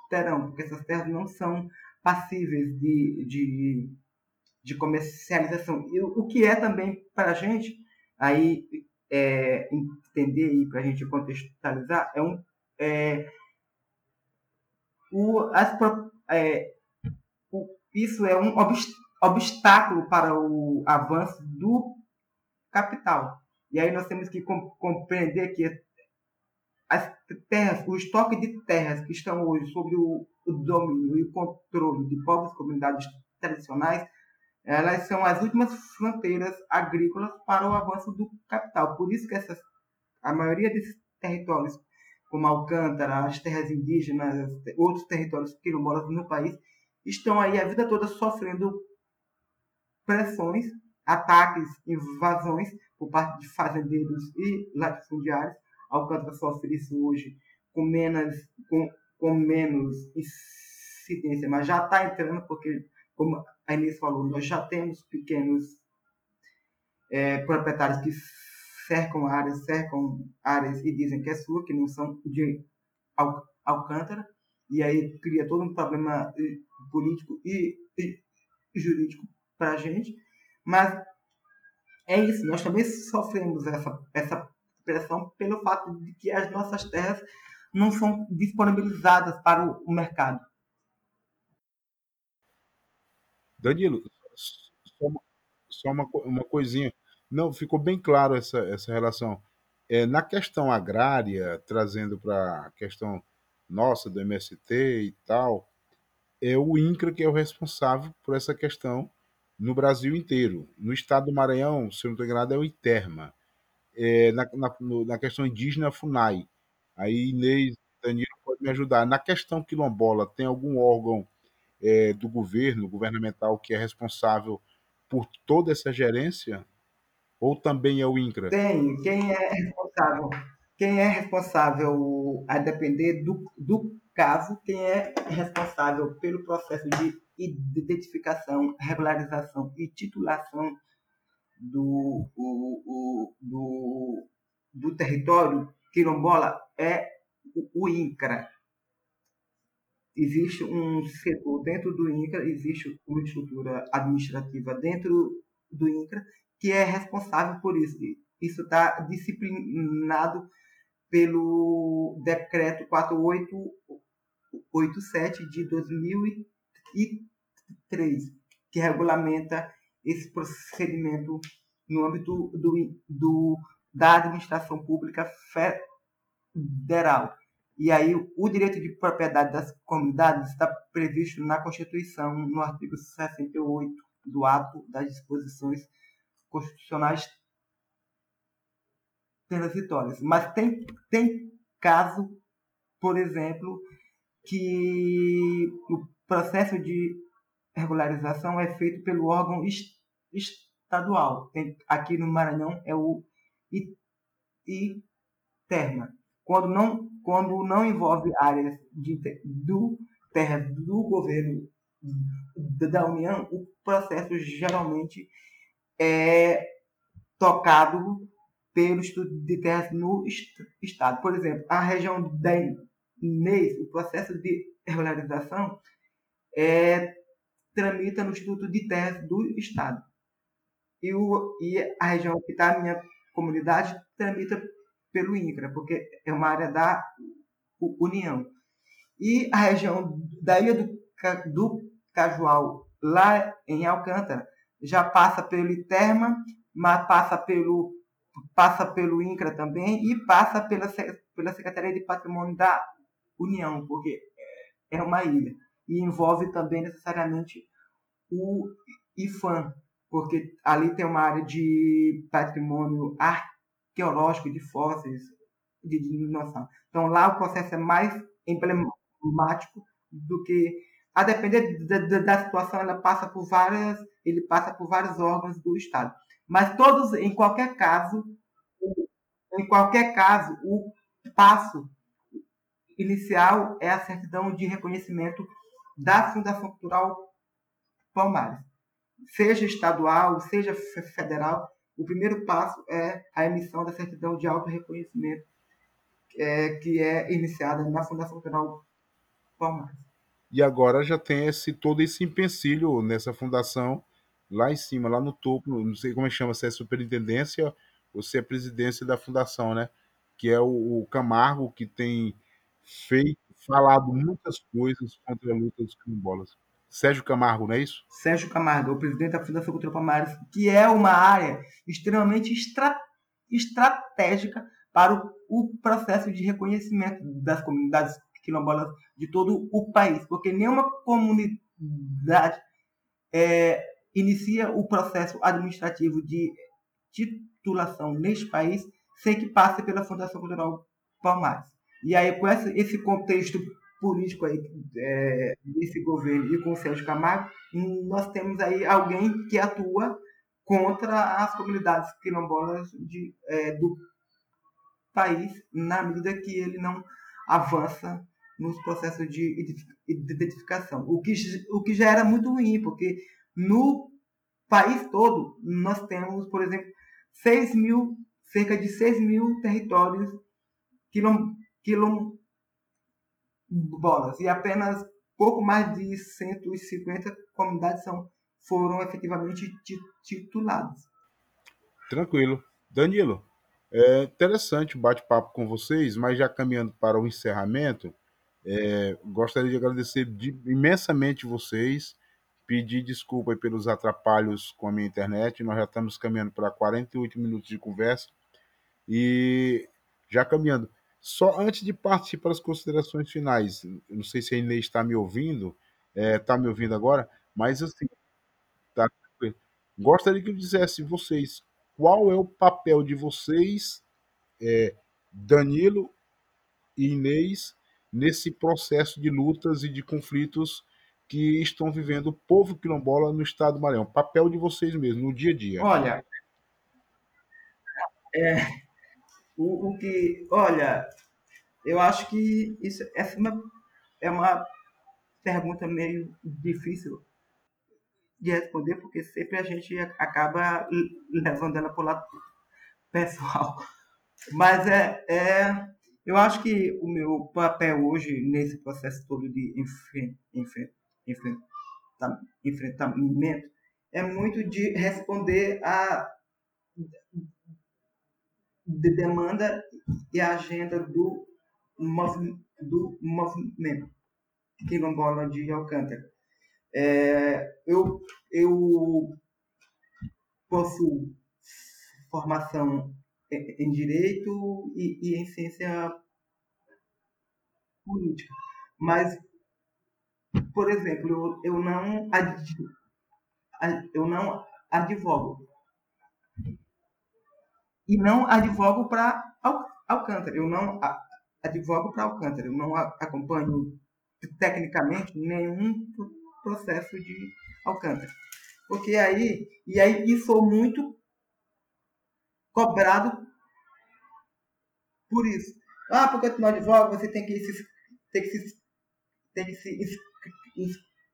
terão, porque essas terras não são passíveis de, de, de comercialização. E o que é também para a gente, aí é, entender e para a gente contextualizar, é um. É, o, as, é, o, isso é um obstáculo para o avanço do capital. E aí nós temos que compreender que as terras, o estoque de terras que estão hoje sob o, domínio e o controle de povos comunidades tradicionais, elas são as últimas fronteiras agrícolas para o avanço do capital. Por isso que essas, a maioria desses territórios, como Alcântara, as terras indígenas, outros territórios quilombolas no país, estão aí a vida toda sofrendo pressões, ataques, invasões por parte de fazendeiros e latifundiários. Alcântara sofre isso hoje com menos, com, com menos incidência, mas já está entrando, porque, como a Inês falou, nós já temos pequenos é, proprietários que cercam áreas, cercam áreas e dizem que é sua, que não são de Alcântara, e aí cria todo um problema eh, político e, e jurídico para a gente. Mas é isso, nós também sofremos essa, essa pressão pelo fato de que as nossas terras não são disponibilizadas para o, mercado. Danilo, só uma, só uma, uma coisinha. Não, ficou bem claro essa, essa relação. É, na questão agrária, trazendo para a questão nossa do MST e tal, é o INCRA que é o responsável por essa questão no Brasil inteiro. No estado do Maranhão, se eu não estou enganado, é o ITERMA. É, na, na, na, questão indígena, FUNAI. Aí Inês Danilo pode me ajudar. Na questão quilombola, tem algum órgão é, do governo, governamental, que é responsável por toda essa gerência? Ou também é o INCRA? Tem. Quem é responsável? Quem é responsável, a depender do, do caso, quem é responsável pelo processo de identificação, regularização e titulação do, o, o, do, do território quilombola é o, o INCRA. Existe um setor dentro do INCRA, existe uma estrutura administrativa dentro do INCRA que é responsável por isso. Isso está disciplinado pelo decreto 4887 de 2003, que regulamenta esse procedimento no âmbito do, do, da administração pública federal. E aí, o direito de propriedade das comunidades está previsto na Constituição, no artigo 68 do ato das disposições constitucionais transitórias. Mas tem, tem caso, por exemplo, que o processo de regularização é feito pelo órgão estadual. Tem, aqui no Maranhão é o ITERMA. Quando não, quando não envolve áreas de, do terra do governo da União, o processo geralmente é tocado pelo estudo de terras no Estado. Por exemplo, a região da Inês, o processo de regularização é, tramita no Instituto de Terras do Estado. E, o, e a região que está na minha comunidade tramita pelo INCRA, porque é uma área da União. E a região da Ilha do, do Cajual, lá em Alcântara, já passa pelo ITERMA, mas passa pelo passa pelo INCRA também e passa pela, pela Secretaria de Patrimônio da União, porque é uma ilha. E envolve também necessariamente o IFAM, porque ali tem uma área de patrimônio arqueológico, de fósseis, de dinossauros. Então lá o processo é mais emblemático do que a depender da, da, situação, ela passa por várias, ele passa por vários órgãos do Estado. Mas todos, em qualquer caso, em qualquer caso, o passo inicial é a certidão de reconhecimento da Fundação Cultural Palmares. Seja estadual, seja federal, o primeiro passo é a emissão da certidão de auto-reconhecimento, é, que é iniciada na Fundação Cultural Palmares. E agora já tem esse, todo esse empecilho nessa fundação, lá em cima, lá no topo, não sei como é que chama, se é superintendência ou se é presidência da fundação, né? Que é o, o Camargo, que tem feito, falado muitas coisas contra a luta dos quilombolas. Sérgio Camargo, não é isso? Sérgio Camargo, o presidente da Fundação Cultura Palmares, que é uma área extremamente estra estratégica para o, processo de reconhecimento das comunidades quilombolas de todo o país, porque nenhuma comunidade é, inicia o processo administrativo de titulação neste país sem que passe pela Fundação Cultural Palmares. E aí, com esse, esse contexto político aí, é, desse governo e com o Sérgio Camargo, nós temos aí alguém que atua contra as comunidades quilombolas de, é, do país, na medida que ele não avança nos processos de identificação. O que, o que já era muito ruim, porque no país todo nós temos, por exemplo, 6 mil, cerca de 6 mil territórios quilom, quilom, bolas e apenas pouco mais de 150 comunidades são, foram efetivamente tituladas. Tranquilo. Danilo, é interessante o bate-papo com vocês, mas já caminhando para o encerramento, é, gostaria de agradecer de, imensamente vocês, pedir desculpa pelos atrapalhos com a minha internet, nós já estamos caminhando para 48 minutos de conversa, e já caminhando, só antes de partir para as considerações finais, não sei se a Inês está me ouvindo, está é, me ouvindo agora, mas assim, tá, gostaria que eu dissesse vocês qual é o papel de vocês, é, Danilo e Inês, nesse processo de lutas e de conflitos que estão vivendo o povo quilombola no estado do Maranhão. Papel de vocês mesmos, no dia a dia. Olha, é, o, o que, olha, eu acho que isso essa é uma, é uma pergunta meio difícil de responder, porque sempre a gente acaba levando ela para o lado pessoal. Mas é, é, eu acho que o meu papel hoje, nesse processo todo de enfrentamento, é muito de responder a de demanda e a agenda do, do movimento quilombola de Alcântara. É, eu, eu possuo formação em direito e, e em ciência política, mas, por exemplo, eu, eu não eu não advogo e não advogo para Alcântara. Eu não advogo para Alcântara. Eu não acompanho tecnicamente nenhum processo de Alcântara. Porque aí, e aí e sou muito cobrado por isso. Ah, porque tu não advoga, você tem que se, tem que se, tem que se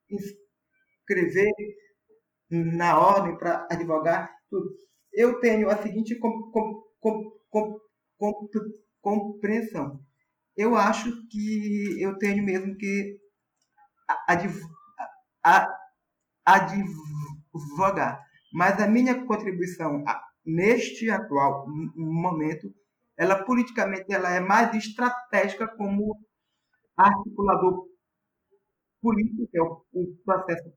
inscrever na ordem para advogar. Tudo eu tenho a seguinte com, com, com, compreensão. Eu acho que eu tenho mesmo que advogar. Mas a minha contribuição neste atual momento, ela politicamente ela é mais estratégica como articulador político, que é o, processo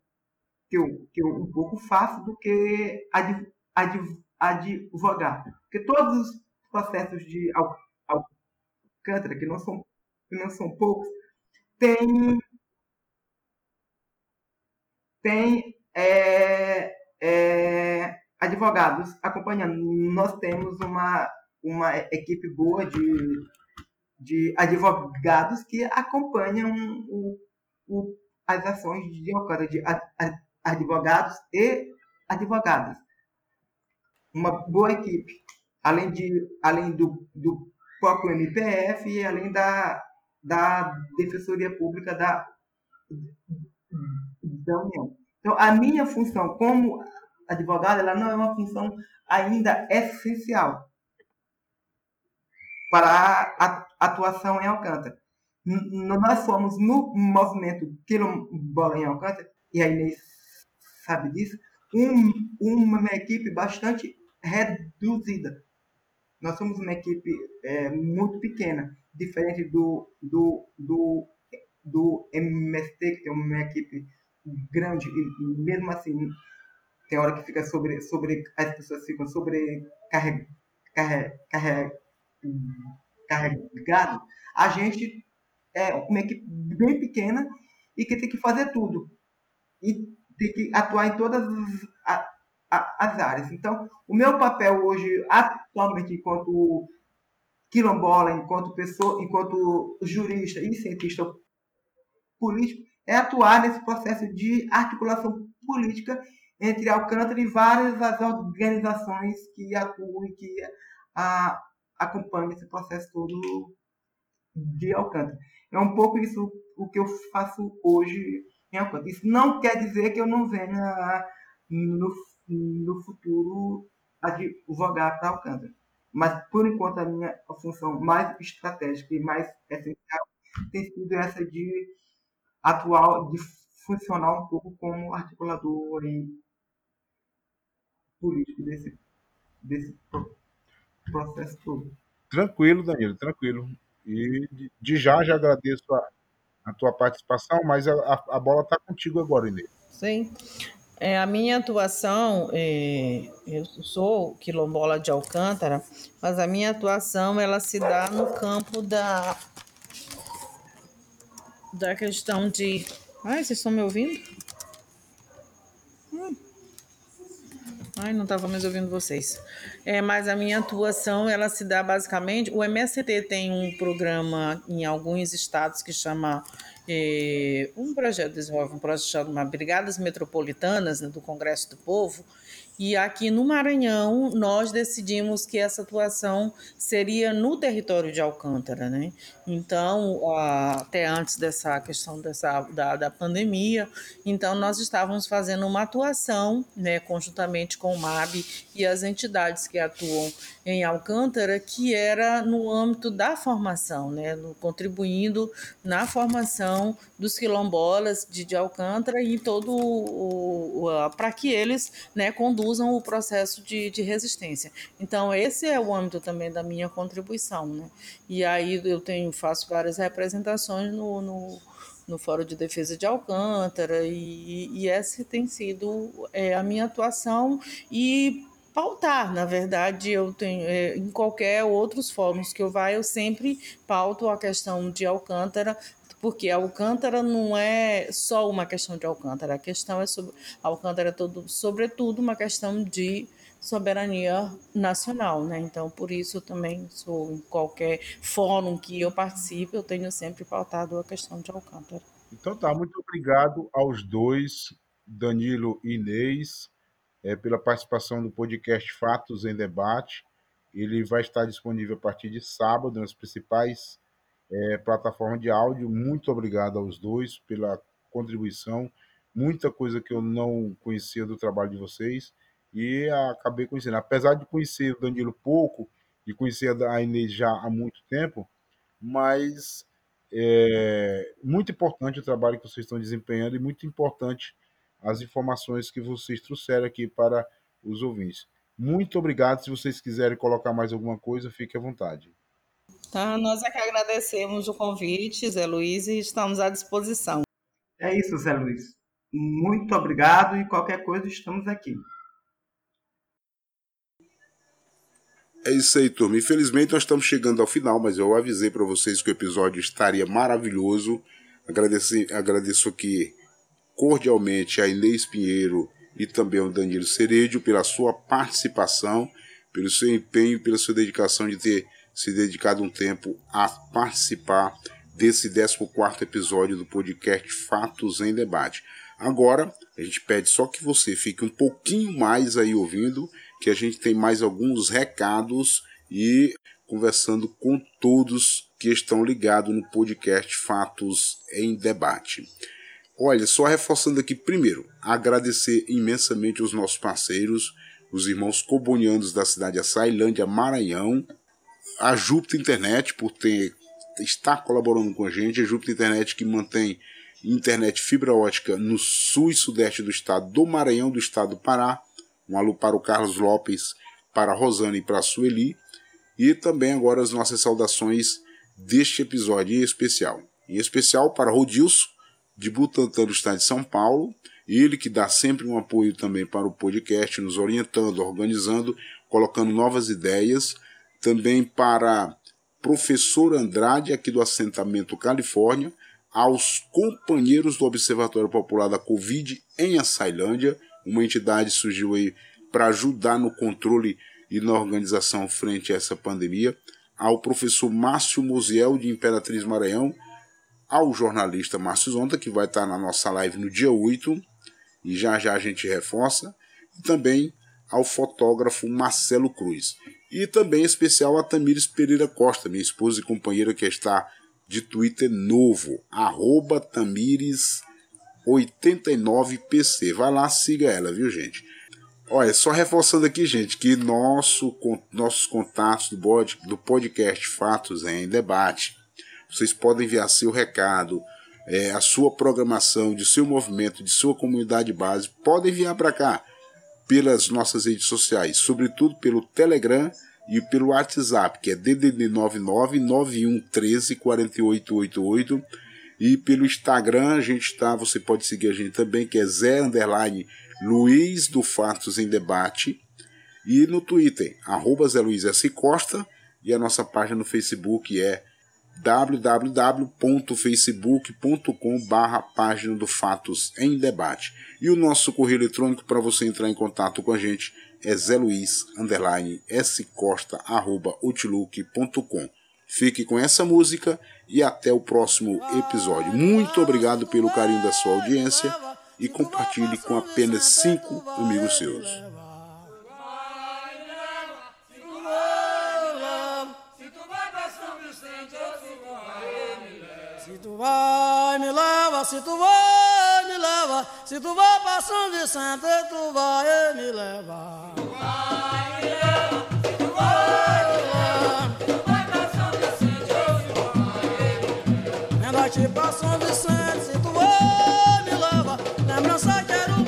que eu, que eu um pouco faço, do que adv, adv, advogar. Porque todos os processos de Alcântara, que não são, que não são poucos, têm tem, é, é, advogados acompanhando. Nós temos uma, uma equipe boa de, de advogados que acompanham o, o, as ações de Alcântara, de advogados e advogadas uma boa equipe, além, de, além do, do próprio MPF e além da, da Defensoria Pública da, da União. Então, a minha função como advogado, ela não é uma função ainda essencial para a atuação em Alcântara. nós fomos no movimento Quilombola em Alcântara, e a Inês sabe disso, um, uma equipe bastante reduzida. Nós somos uma equipe é, muito pequena, diferente do, do, do, do MST, que tem uma equipe grande, e mesmo assim, tem hora que fica sobre, sobre as pessoas ficam sobre carreg, carreg, carreg, carregado. A gente é uma equipe bem pequena e que tem que fazer tudo. E tem que atuar em todas as, as áreas. Então, o meu papel hoje, atualmente, enquanto quilombola, enquanto pessoa, enquanto jurista e cientista político, é atuar nesse processo de articulação política entre Alcântara e várias as organizações que atuam e que a, acompanham esse processo todo de Alcântara. É um pouco isso o que eu faço hoje em Alcântara. Isso não quer dizer que eu não venha no, no futuro advogar para Alcântara. Mas, por enquanto, a minha função mais estratégica e mais essencial tem sido essa de atual, de funcionar um pouco como articulador e político desse, desse processo todo. Tranquilo, Danilo, tranquilo. E de já já agradeço a, a tua participação, mas a, a, a bola está contigo agora, Inês. Sim. É, a minha atuação, é, eu sou quilombola de Alcântara, mas a minha atuação ela se dá no campo da, da questão de. Ai, vocês estão me ouvindo? Hum. Ai, não estava mais ouvindo vocês. É, mas a minha atuação, ela se dá basicamente... O MST tem um programa em alguns estados que chama... É, um projeto desenvolve um projeto chamado Brigadas Metropolitanas né, do Congresso do Povo, e aqui no Maranhão, nós decidimos que essa atuação seria no território de Alcântara, né? Então, até antes dessa questão dessa, da, da pandemia, então nós estávamos fazendo uma atuação, né, conjuntamente com o MAB e as entidades que atuam em Alcântara, que era no âmbito da formação, né, contribuindo na formação dos quilombolas de, de Alcântara e todo o, o para que eles, né, conduzam o processo de, de resistência. Então, esse é o âmbito também da minha contribuição, né? E aí eu tenho faço várias representações no, no, no Fórum de Defesa de Alcântara, e, e essa tem sido é, a minha atuação e pautar, na verdade, eu tenho é, em qualquer outros fóruns que eu vá, eu sempre pauto a questão de Alcântara, porque Alcântara não é só uma questão de Alcântara, a questão é sobre Alcântara é todo, sobretudo uma questão de soberania nacional, né? Então, por isso também sou em qualquer fórum que eu participe, eu tenho sempre pautado a questão de Alcântara. Então tá, muito obrigado aos dois, Danilo e Inês, é, pela participação no podcast Fatos em Debate. Ele vai estar disponível a partir de sábado nas principais é, plataformas de áudio. Muito obrigado aos dois pela contribuição. Muita coisa que eu não conhecia do trabalho de vocês e acabei conhecendo. Apesar de conhecer o Danilo pouco, de conhecer a Inês já há muito tempo, mas é muito importante o trabalho que vocês estão desempenhando e muito importante as informações que vocês trouxeram aqui para os ouvintes. Muito obrigado. Se vocês quiserem colocar mais alguma coisa, fique à vontade. Tá, nós é que agradecemos o convite, Zé Luiz, e estamos à disposição. É isso, Zé Luiz. Muito obrigado e qualquer coisa estamos aqui. É isso aí, turma. Infelizmente nós estamos chegando ao final, mas eu avisei para vocês que o episódio estaria maravilhoso. Agradeço, agradeço aqui cordialmente a Inês Pinheiro e também ao Danilo Ceredio pela sua participação, pelo seu empenho, pela sua dedicação de ter se dedicado um tempo a participar desse 14 episódio do podcast Fatos em Debate. Agora, a gente pede só que você fique um pouquinho mais aí ouvindo que a gente tem mais alguns recados e conversando com todos que estão ligados no podcast Fatos em Debate. Olha, só reforçando aqui primeiro, agradecer imensamente os nossos parceiros, os irmãos cobonianos da cidade de Açailândia, Maranhão, a Júpiter Internet por ter colaborando com a gente. A Júpiter Internet que mantém internet fibra ótica no sul e sudeste do estado do Maranhão, do estado do Pará. Um alô para o Carlos Lopes, para a Rosana e para a Sueli. E também agora as nossas saudações deste episódio em especial. Em especial para Rodilson, de Butantã do estado de São Paulo. Ele que dá sempre um apoio também para o podcast, nos orientando, organizando, colocando novas ideias. Também para professor Andrade, aqui do assentamento Califórnia, aos companheiros do Observatório Popular da Covid em Açailândia, uma entidade surgiu aí para ajudar no controle e na organização frente a essa pandemia, ao professor Márcio Mosiel de Imperatriz Maranhão, ao jornalista Márcio Zonta, que vai estar na nossa live no dia 8, e já já a gente reforça, e também ao fotógrafo Marcelo Cruz. E também especial a Tamires Pereira Costa, minha esposa e companheira que está de Twitter novo, arroba Tamires89PC. Vai lá, siga ela, viu, gente? Olha, só reforçando aqui, gente, que nosso, nossos contatos do, bod, do podcast Fatos em Debate, vocês podem enviar seu recado, é, a sua programação, de seu movimento, de sua comunidade base, podem enviar para cá pelas nossas redes sociais, sobretudo pelo Telegram e pelo WhatsApp, que é DDD 99 9113 4888 e pelo Instagram a gente está, você pode seguir a gente também, que é Zé Underline Luiz do Fatos em Debate e no Twitter, arroba Zé Luiz S. Costa e a nossa página no Facebook é www.facebook.com barra página do Fatos em Debate. E o nosso correio eletrônico para você entrar em contato com a gente é zeluiz, Fique com essa música e até o próximo episódio. Muito obrigado pelo carinho da sua audiência e compartilhe com apenas cinco amigos seus. Se tu vai, me leva, se tu vai, me leva. Se tu vai pra São Vicente, tu vai me levar. Tu vai, me leva, aqui pra São Vicente, se tu me leva. Lembrança que era